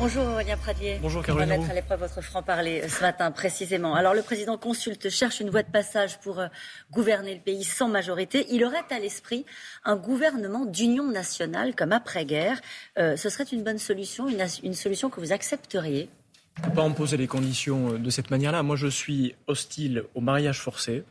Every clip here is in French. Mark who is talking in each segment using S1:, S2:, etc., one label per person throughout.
S1: Bonjour Aurélien Pradier.
S2: Bonjour Caroline.
S1: On va mettre à l'épreuve votre franc-parler euh, ce matin précisément. Alors le président consulte, cherche une voie de passage pour euh, gouverner le pays sans majorité. Il aurait à l'esprit un gouvernement d'union nationale comme après-guerre. Euh, ce serait une bonne solution, une, une solution que vous accepteriez?
S2: Ne pas en poser les conditions de cette manière-là. Moi, je suis hostile au mariage forcé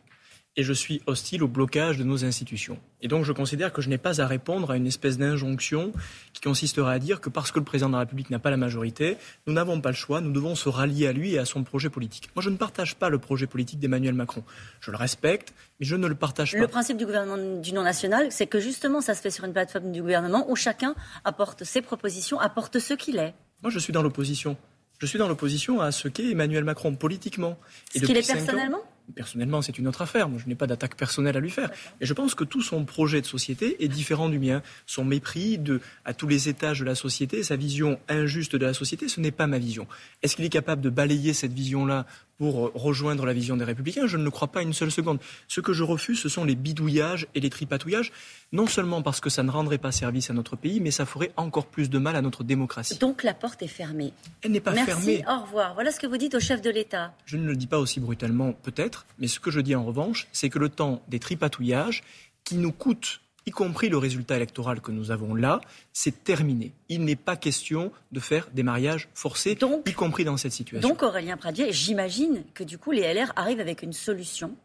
S2: et je suis hostile au blocage de nos institutions. Et donc je considère que je n'ai pas à répondre à une espèce d'injonction qui consisterait à dire que parce que le président de la République n'a pas la majorité, nous n'avons pas le choix, nous devons se rallier à lui et à son projet politique. Moi je ne partage pas le projet politique d'Emmanuel Macron. Je le respecte, mais je ne le partage pas.
S1: Le principe du gouvernement d'union nationale, c'est que justement ça se fait sur une plateforme du gouvernement où chacun apporte ses propositions, apporte ce qu'il est.
S2: Moi je suis dans l'opposition. Je suis dans l'opposition à ce qu'est Emmanuel Macron politiquement.
S1: Et ce qu'il est personnellement
S2: Personnellement, c'est une autre affaire. Moi, je n'ai pas d'attaque personnelle à lui faire. Et je pense que tout son projet de société est différent du mien. Son mépris de, à tous les étages de la société, sa vision injuste de la société, ce n'est pas ma vision. Est-ce qu'il est capable de balayer cette vision-là pour rejoindre la vision des Républicains. Je ne le crois pas une seule seconde. Ce que je refuse, ce sont les bidouillages et les tripatouillages, non seulement parce que ça ne rendrait pas service à notre pays, mais ça ferait encore plus de mal à notre démocratie.
S1: Donc la porte est fermée.
S2: Elle n'est pas fermée.
S1: Merci, au revoir. Voilà ce que vous dites au chef de l'État.
S2: Je ne le dis pas aussi brutalement, peut-être, mais ce que je dis en revanche, c'est que le temps des tripatouillages, qui nous coûtent y compris le résultat électoral que nous avons là, c'est terminé. Il n'est pas question de faire des mariages forcés, y compris dans cette situation.
S1: Donc Aurélien Pradier, j'imagine que du coup les LR arrivent avec une solution.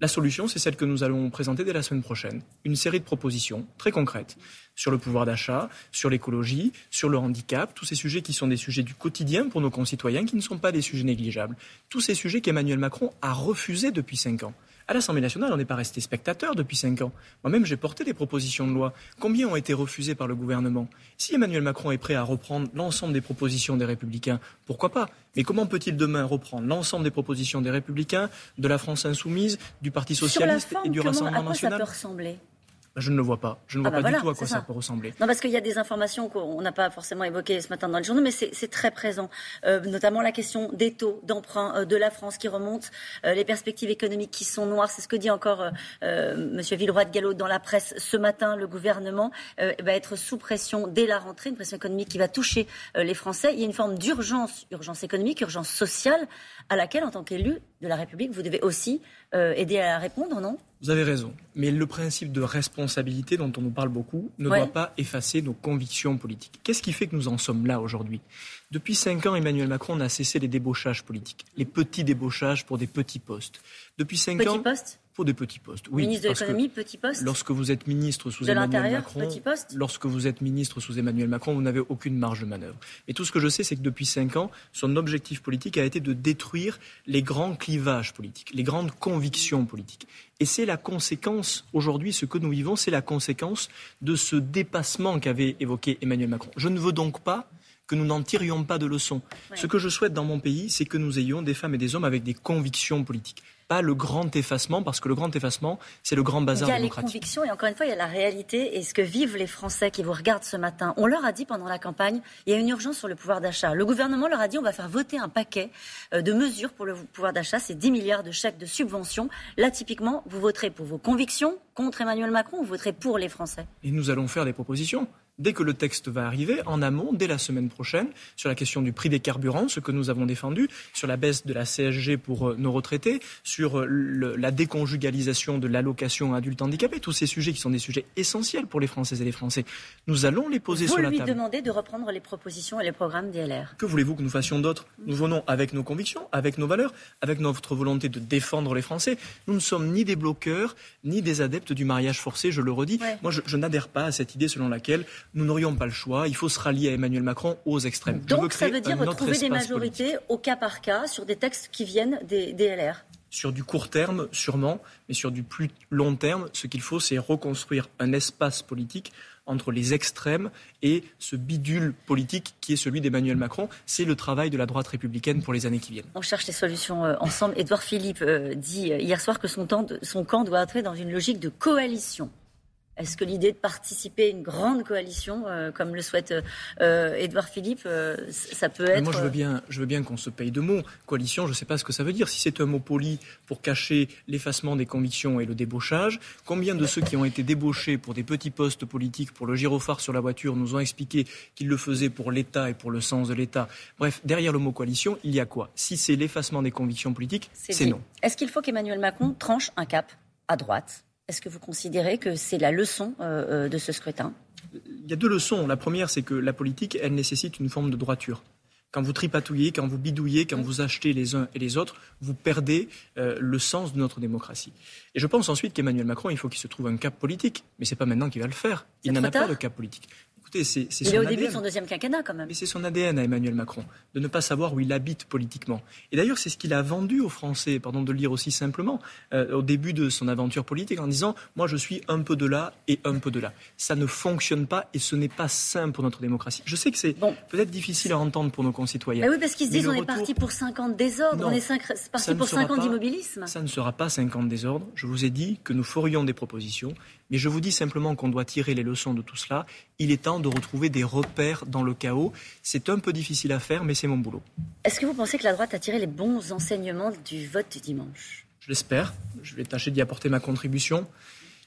S2: La solution, c'est celle que nous allons présenter dès la semaine prochaine. Une série de propositions très concrètes sur le pouvoir d'achat, sur l'écologie, sur le handicap, tous ces sujets qui sont des sujets du quotidien pour nos concitoyens, qui ne sont pas des sujets négligeables. Tous ces sujets qu'Emmanuel Macron a refusés depuis cinq ans. À l'Assemblée nationale, on n'est pas resté spectateur depuis cinq ans. Moi-même, j'ai porté des propositions de loi. Combien ont été refusées par le gouvernement? Si Emmanuel Macron est prêt à reprendre l'ensemble des propositions des Républicains, pourquoi pas? Mais comment peut-il demain reprendre l'ensemble des propositions des Républicains, de la France insoumise, du Parti socialiste et du Rassemblement national? Je ne le vois pas. Je ne vois ah bah pas du tout à quoi ça. peut ressembler.
S1: Non, parce qu'il y a des informations qu'on n'a pas forcément évoquées ce matin dans le journal, mais c'est très présent. Euh, notamment la question des taux d'emprunt euh, de la France qui remontent, euh, les perspectives économiques qui sont noires. C'est ce que dit encore M. Villeroy de Gallo dans la presse ce matin. Le gouvernement va être sous pression dès la rentrée, une pression économique qui va toucher les Français. Il y a une forme d'urgence, urgence économique, urgence sociale, à laquelle, en tant qu'élu de la République, vous devez aussi aider à répondre, non?
S2: Vous avez raison. Mais le principe de responsabilité dont on nous parle beaucoup ne doit pas effacer nos convictions politiques. Qu'est-ce qui fait que nous en sommes là aujourd'hui? Depuis cinq ans, Emmanuel Macron n'a cessé les débauchages politiques, les petits débauchages pour des petits postes. Depuis cinq
S1: ans,
S2: postes? Pour des petits postes. Oui,
S1: ministre de l'économie, petit poste.
S2: Lorsque vous êtes ministre sous Emmanuel Macron, petit poste. lorsque vous êtes ministre sous Emmanuel Macron, vous n'avez aucune marge de manœuvre. Et tout ce que je sais, c'est que depuis cinq ans, son objectif politique a été de détruire les grands clivages politiques, les grandes convictions politiques. Et c'est la conséquence, aujourd'hui, ce que nous vivons, c'est la conséquence de ce dépassement qu'avait évoqué Emmanuel Macron. Je ne veux donc pas que nous n'en tirions pas de leçons. Ce que je souhaite dans mon pays, c'est que nous ayons des femmes et des hommes avec des convictions politiques pas le grand effacement, parce que le grand effacement, c'est le grand bazar démocratique.
S1: Il y a les convictions et encore une fois, il y a la réalité et ce que vivent les Français qui vous regardent ce matin. On leur a dit pendant la campagne, il y a une urgence sur le pouvoir d'achat. Le gouvernement leur a dit, on va faire voter un paquet euh, de mesures pour le pouvoir d'achat. C'est 10 milliards de chèques de subventions. Là, typiquement, vous voterez pour vos convictions contre Emmanuel Macron ou vous voterez pour les Français?
S2: Et nous allons faire des propositions dès que le texte va arriver, en amont, dès la semaine prochaine, sur la question du prix des carburants, ce que nous avons défendu, sur la baisse de la CSG pour euh, nos retraités, sur euh, la déconjugalisation de l'allocation adulte handicapé, tous ces sujets qui sont des sujets essentiels pour les Françaises et les Français. Nous allons les poser sur la table.
S1: Vous lui demandez de reprendre les propositions et les programmes DLR.
S2: Que voulez-vous que nous fassions d'autres Nous venons avec nos convictions, avec nos valeurs, avec notre volonté de défendre les Français. Nous ne sommes ni des bloqueurs, ni des adeptes du mariage forcé, je le redis. Moi, je n'adhère pas à cette idée selon laquelle nous n'aurions pas le choix. Il faut se rallier à Emmanuel Macron aux extrêmes.
S1: Donc ça veut dire retrouver des majorités au cas par cas sur des textes qui viennent des, LR
S2: sur du court terme, sûrement, mais sur du plus long terme, ce qu'il faut, c'est reconstruire un espace politique entre les extrêmes et ce bidule politique qui est celui d'Emmanuel Macron. C'est le travail de la droite républicaine pour les années qui viennent.
S1: On cherche des solutions euh, ensemble. Édouard Philippe euh, dit euh, hier soir que son, temps son camp doit entrer dans une logique de coalition est-ce que l'idée de participer à une grande coalition, euh, comme le souhaite euh, Édouard Philippe, euh, ça peut être...
S2: moi, je veux bien, je veux bien qu'on se paye de mots. Coalition, je ne sais pas ce que ça veut dire. Si c'est un mot poli pour cacher l'effacement des convictions et le débauchage, combien de ceux qui ont été débauchés pour des petits postes politiques, pour le gyrophare sur la voiture, nous ont expliqué qu'ils le faisaient pour l'État et pour le sens de l'État? Bref, derrière le mot coalition, il y a quoi? Si c'est l'effacement des convictions politiques, c'est non.
S1: Est-ce qu'il faut qu'Emmanuel Macron tranche un cap à droite? Est-ce que vous considérez que c'est la leçon euh, euh, de ce scrutin?
S2: Il y a deux leçons. La première, c'est que la politique, elle nécessite une forme de droiture. Quand vous tripatouillez, quand vous bidouillez, quand vous achetez les uns et les autres, vous perdez euh, le sens de notre démocratie. Et je pense ensuite qu'Emmanuel Macron, il faut qu'il se trouve un cap politique. Mais ce n'est pas maintenant qu'il va le faire. Il n'en a pas de cap politique
S1: c'est Il est au début de son deuxième quinquennat quand même.
S2: Mais c'est son ADN à Emmanuel Macron, de ne pas savoir où il habite politiquement. Et d'ailleurs, c'est ce qu'il a vendu aux Français, pardon de le dire aussi simplement, euh, au début de son aventure politique, en disant Moi, je suis un peu de là et un peu de là. Ça ne fonctionne pas et ce n'est pas sain pour notre démocratie. Je sais que c'est peut-être difficile à entendre pour nos concitoyens.
S1: Mais oui, parce qu'ils se disent On est parti pour 50 désordres, on est parti pour 50 d'immobilisme.
S2: Ça ne sera pas 50 désordres. Je vous ai dit que nous ferions des propositions mais je vous dis simplement qu'on doit tirer les leçons de tout cela. Il est temps de retrouver des repères dans le chaos. C'est un peu difficile à faire, mais c'est mon boulot.
S1: Est-ce que vous pensez que la droite a tiré les bons enseignements du vote du dimanche?
S2: Je l'espère. Je vais tâcher d'y apporter ma contribution.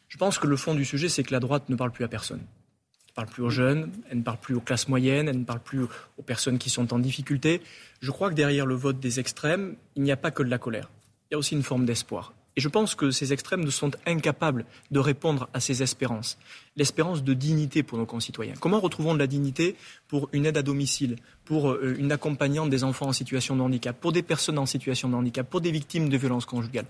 S2: Je pense que le fond du sujet, c'est que la droite ne parle plus à personne. Elle ne parle plus aux jeunes, elle ne parle plus aux classes moyennes, elle ne parle plus aux personnes qui sont en difficulté. Je crois que derrière le vote des extrêmes, il n'y a pas que de la colère. Il y a aussi une forme d'espoir. Et je pense que ces extrêmes sont incapables de répondre à ces espérances. L'espérance de dignité pour nos concitoyens. Comment retrouvons de la dignité pour une aide à domicile, pour euh, une accompagnante des enfants en situation de handicap, pour des personnes en situation de handicap, pour des victimes de violences conjugales?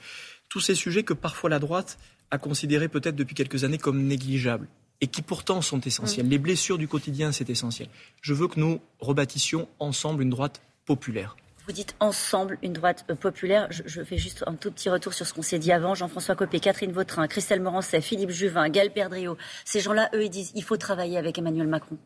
S2: Tous ces sujets que parfois la droite a considérés peut-être depuis quelques années comme négligeables et qui pourtant sont essentiels. Les blessures du quotidien, c'est essentiel. Je veux que nous rebâtissions ensemble une droite populaire.
S1: Vous dites ensemble une droite euh, populaire. Je, fais juste un tout petit retour sur ce qu'on s'est dit avant. Jean-François Copé, Catherine Vautrin, Christelle Morancet, Philippe Juvin, Gaël Perdriau. Ces gens-là, eux, ils disent il faut travailler avec Emmanuel Macron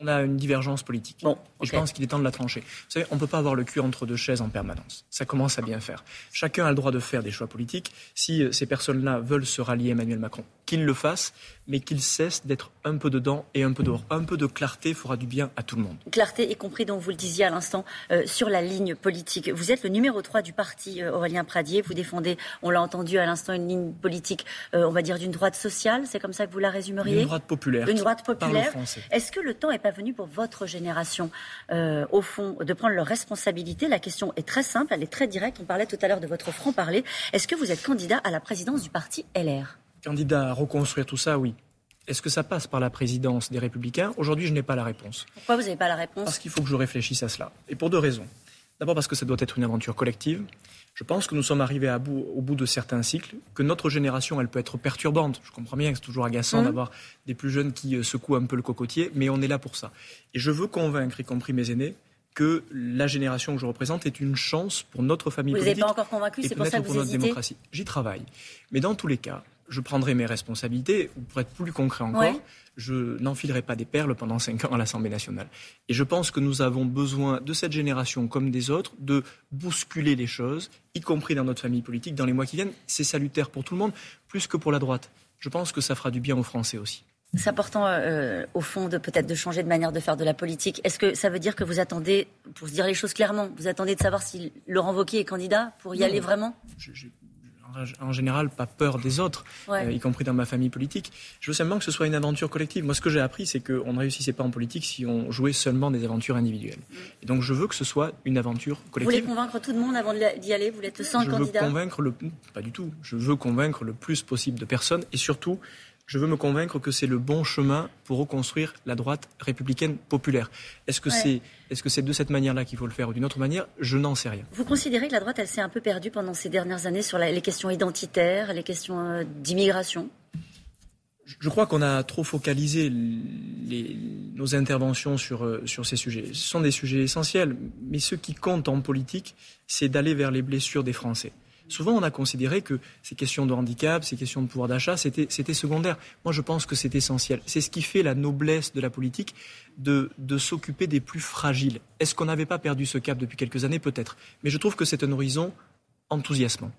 S2: on a une divergence politique. Bon, Et je pense qu'il est temps de la trancher. Vous savez, on ne peut pas avoir le cul entre deux chaises en permanence. Ça commence à bien faire. Chacun a le droit de faire des choix politiques. Si euh, ces personnes-là veulent se rallier à Emmanuel Macron, qu'ils le fassent, mais qu'ils cessent d'être un peu dedans et un peu dehors. Un peu de clarté fera du bien à tout le monde.
S1: Clarté, y compris, donc vous le disiez à l'instant, euh, sur la ligne politique. Vous êtes le numéro 3 du parti, euh, Aurélien Pradier. Vous défendez, on l'a entendu à l'instant, une ligne politique, on va dire, d'une droite sociale. C'est comme ça que vous la résumeriez?
S2: Une droite populaire.
S1: Une droite populaire. Est-ce que le temps n'est pas venu pour votre génération, euh, au fond, de prendre leurs responsabilités? La question est très simple, elle est très directe. On parlait tout à l'heure de votre franc-parler. Est-ce que vous êtes candidat à la présidence du parti LR
S2: Candidat à reconstruire tout ça, oui. Est-ce que ça passe par la présidence des Républicains? Aujourd'hui, je n'ai pas la réponse.
S1: Pourquoi vous n'avez pas la réponse?
S2: Parce qu'il faut que je réfléchisse à cela. Et pour deux raisons. D'abord parce que ça doit être une aventure collective. Je pense que nous sommes arrivés au bout de certains cycles, que notre génération, elle peut être perturbante. Je comprends bien que c'est toujours agaçant mmh. d'avoir des plus jeunes qui euh, secouent un peu le cocotier, mais on est là pour ça. Et je veux convaincre, y compris mes aînés, que la génération que je représente est une chance pour notre famille politique.
S1: Vous n'êtes pas encore convaincu, c'est pour ça que
S2: pour notre démocratie. J'y travaille. Mais dans tous les cas, je prendrai mes responsabilités, ou pour être plus concret encore, je n'enfilerai pas des perles pendant cinq ans à l'Assemblée nationale. Et je pense que nous avons besoin de cette génération comme des autres de bousculer les choses, y compris dans notre famille politique, dans les mois qui viennent. C'est salutaire pour tout le monde, plus que pour la droite. Je pense que ça fera du bien aux Français aussi.
S1: C'est important, euh, au fond, de peut-être de changer de manière de faire de la politique. Est-ce que ça veut dire que vous attendez, pour se dire les choses clairement, vous attendez de savoir si Laurent Wauquiez est candidat pour y aller vraiment?
S2: En général pas peur des autres, euh, y compris dans ma famille politique. Je veux simplement que ce soit une aventure collective. Moi, ce que j'ai appris, c'est qu'on ne réussissait pas en politique si on jouait seulement des aventures individuelles. Mm. Et donc, je veux que ce soit une aventure collective.
S1: Vous voulez convaincre tout le monde avant d'y aller? Vous êtes sans
S2: je
S1: candidat
S2: veux convaincre le... Pas du tout. Je veux convaincre le plus possible de personnes et surtout je veux me convaincre que c'est le bon chemin pour reconstruire la droite républicaine populaire. Est-ce que c'est est -ce c'est de cette manière-là qu'il faut le faire ou d'une autre manière? Je n'en sais rien.
S1: Vous considérez que la droite, elle s'est un peu perdue pendant ces dernières années sur les questions identitaires, les questions euh, d'immigration?
S2: Je crois qu'on a trop focalisé les, nos interventions sur, euh, sur ces sujets. Ce sont des sujets essentiels, mais ce qui compte en politique, c'est d'aller vers les blessures des Français. Souvent, on a considéré que ces questions de handicap, ces questions de pouvoir d'achat, c'était secondaire. Moi, je pense que c'est essentiel. C'est ce qui fait la noblesse de la politique, de, s'occuper des plus fragiles. Est-ce qu'on n'avait pas perdu ce cap depuis quelques années? Peut-être. Mais je trouve que c'est un horizon enthousiasmant.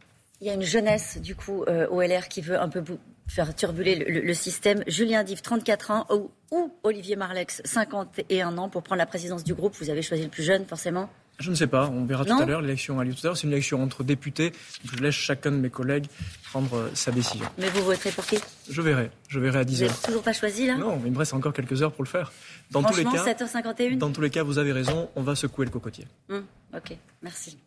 S1: Il y a une jeunesse, du coup, au LR qui veut un peu faire turbuler le, système. Julien Div, 34 ans, ou, ou, Olivier Marlex, 51 ans, pour prendre la présidence du groupe. Vous avez choisi le plus jeune, forcément
S2: je ne sais pas, on verra tout à l'heure. L'élection a lieu tout à l'heure. C'est une élection entre députés. je laisse chacun de mes collègues prendre euh, sa décision.
S1: Mais vous voterez pour qui?
S2: Je verrai. Je verrai à 10
S1: h Vous n'avez toujours pas choisi là?
S2: Non, il me reste encore quelques heures pour le faire.
S1: Dans tous les cas, 7h51
S2: Dans tous les cas, vous avez raison, on va secouer le cocotier.
S1: Hum, ok, merci.